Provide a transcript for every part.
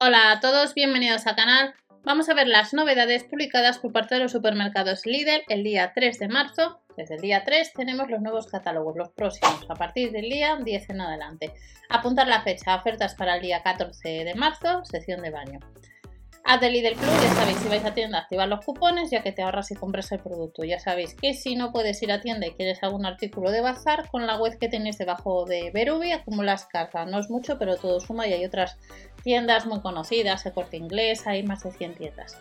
Hola a todos, bienvenidos al canal. Vamos a ver las novedades publicadas por parte de los supermercados Lidl el día 3 de marzo. Desde el día 3 tenemos los nuevos catálogos, los próximos, a partir del día 10 en adelante. Apuntar la fecha, ofertas para el día 14 de marzo, sección de baño. Haz de Lidl Plus, ya sabéis, si vais a tienda, activar los cupones, ya que te ahorras y compras el producto. Ya sabéis que si no puedes ir a tienda y quieres algún artículo de bazar, con la web que tenéis debajo de Berubi acumulas carga. No es mucho, pero todo suma y hay otras tiendas muy conocidas, el corte inglés, hay más de 100 tiendas.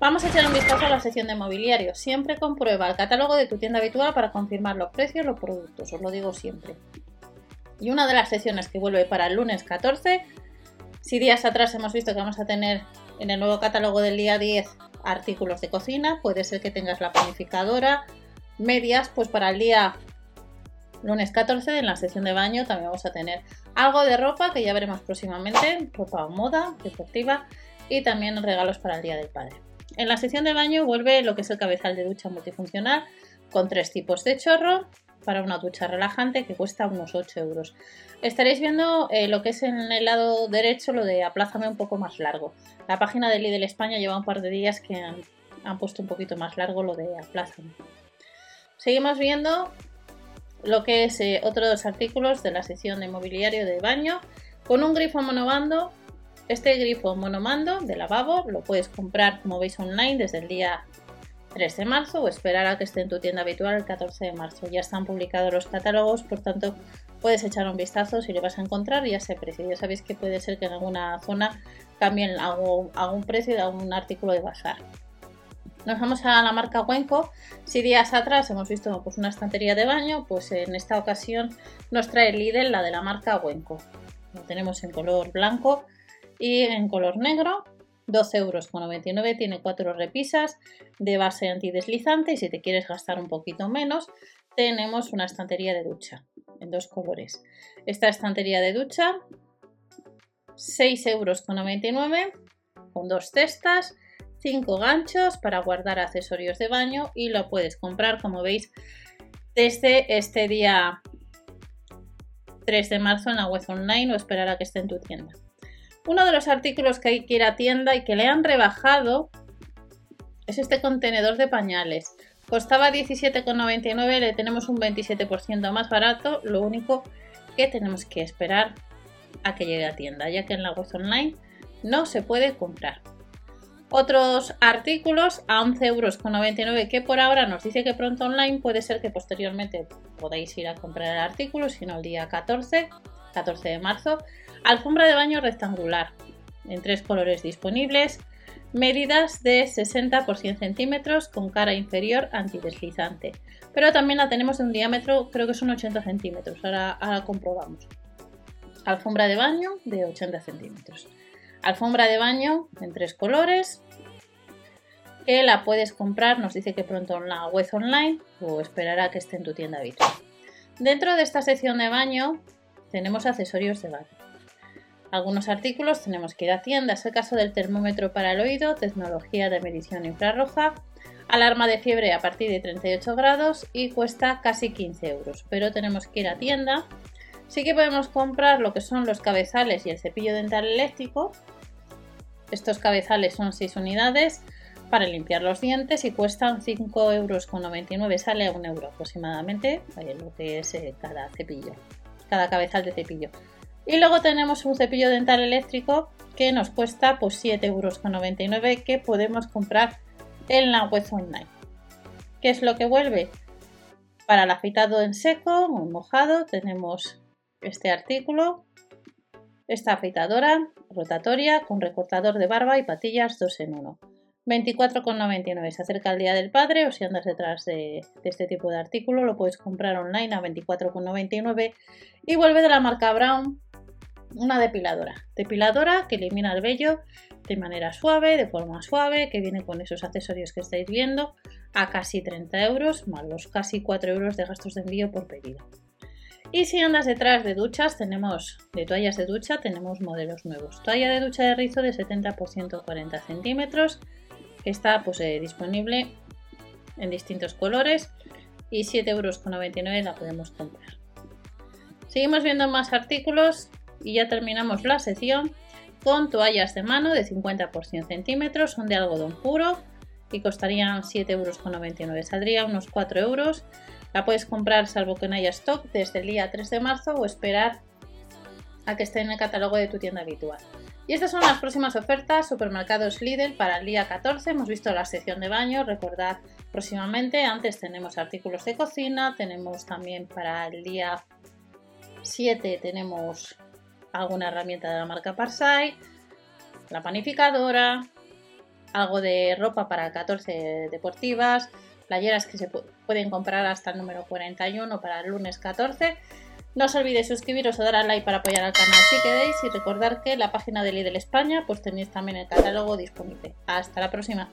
Vamos a echar un vistazo a la sección de mobiliario. Siempre comprueba el catálogo de tu tienda habitual para confirmar los precios los productos, os lo digo siempre. Y una de las secciones que vuelve para el lunes 14, si días atrás hemos visto que vamos a tener en el nuevo catálogo del día 10 artículos de cocina, puede ser que tengas la planificadora, medias, pues para el día lunes 14 en la sección de baño también vamos a tener algo de ropa que ya veremos próximamente, ropa moda, deportiva y también regalos para el Día del Padre. En la sección de baño vuelve lo que es el cabezal de ducha multifuncional con tres tipos de chorro para una ducha relajante que cuesta unos 8 euros. Estaréis viendo eh, lo que es en el lado derecho lo de aplázame un poco más largo. La página de Lidl España lleva un par de días que han, puesto un poquito más largo lo de aplázame. Seguimos viendo lo que es eh, otro de los artículos de la sección de mobiliario de baño con un grifo monobando. Este grifo monomando de lavabo lo puedes comprar como veis online desde el día 3 de marzo o esperar a que esté en tu tienda habitual el 14 de marzo. Ya están publicados los catálogos, por tanto puedes echar un vistazo si lo vas a encontrar y ya sé precio. Ya sabéis que puede ser que en alguna zona cambien algún, algún precio de algún artículo de bazar. Nos vamos a la marca Wenco. Si días atrás hemos visto pues, una estantería de baño, pues en esta ocasión nos trae Lidl la de la marca Wenco. Lo tenemos en color blanco y en color negro. 12,99 euros. Tiene cuatro repisas de base antideslizante y si te quieres gastar un poquito menos, tenemos una estantería de ducha en dos colores. Esta estantería de ducha, 6,99 euros con dos cestas 5 ganchos para guardar accesorios de baño y lo puedes comprar como veis desde este día 3 de marzo en la web online o esperar a que esté en tu tienda. Uno de los artículos que hay que ir a tienda y que le han rebajado es este contenedor de pañales. Costaba 17,99, le tenemos un 27% más barato, lo único que tenemos que esperar a que llegue a tienda, ya que en la web online no se puede comprar. Otros artículos a 11,99 euros que por ahora nos dice que pronto online puede ser que posteriormente podáis ir a comprar el artículo, sino el día 14, 14 de marzo. Alfombra de baño rectangular en tres colores disponibles, medidas de 60 por 100 centímetros con cara inferior antideslizante. Pero también la tenemos de un diámetro, creo que son 80 centímetros, ahora, ahora comprobamos. Alfombra de baño de 80 centímetros. Alfombra de baño en tres colores. Que la puedes comprar, nos dice que pronto en la web online o esperará que esté en tu tienda habitual. Dentro de esta sección de baño tenemos accesorios de baño. Algunos artículos tenemos que ir a tienda, es el caso del termómetro para el oído, tecnología de medición infrarroja, alarma de fiebre a partir de 38 grados y cuesta casi 15 euros. Pero tenemos que ir a tienda Sí que podemos comprar lo que son los cabezales y el cepillo dental eléctrico. Estos cabezales son 6 unidades para limpiar los dientes y cuestan 5,99 euros. Sale a 1 euro aproximadamente lo que es eh, cada cepillo, cada cabezal de cepillo. Y luego tenemos un cepillo dental eléctrico que nos cuesta pues, 7,99 euros que podemos comprar en la web online. ¿Qué es lo que vuelve? Para el afeitado en seco o mojado tenemos este artículo, esta afeitadora rotatoria con recortador de barba y patillas 2 en 1. 24,99. Se acerca el Día del Padre o si andas detrás de, de, este tipo de artículo lo puedes comprar online a 24,99 y vuelve de la marca Brown una depiladora. Depiladora que elimina el vello de manera suave, de forma suave, que viene con esos accesorios que estáis viendo a casi 30 euros más los casi 4 euros de gastos de envío por pedido. Y si andas detrás de duchas, tenemos de toallas de ducha, tenemos modelos nuevos. Toalla de ducha de rizo de 70 por 140 centímetros, que está pues, eh, disponible en distintos colores y 7,99 euros la podemos comprar. Seguimos viendo más artículos y ya terminamos la sección. con toallas de mano de 50 por 100 centímetros, son de algodón puro y costarían 7,99 euros. Saldría unos 4 euros. La puedes comprar salvo que no haya stock desde el día 3 de marzo o esperar a que esté en el catálogo de tu tienda habitual. Y estas son las próximas ofertas supermercados Lidl para el día 14. Hemos visto la sección de baño, recordad próximamente. Antes tenemos artículos de cocina, tenemos también para el día 7 tenemos alguna herramienta de la marca Parsai, la panificadora, algo de ropa para 14 deportivas, playeras que se pueden comprar hasta el número 41 para el lunes 14. No os olvidéis suscribiros o dar al like para apoyar al canal si queréis y recordar que la página de Lidl España pues tenéis también el catálogo disponible. Hasta la próxima.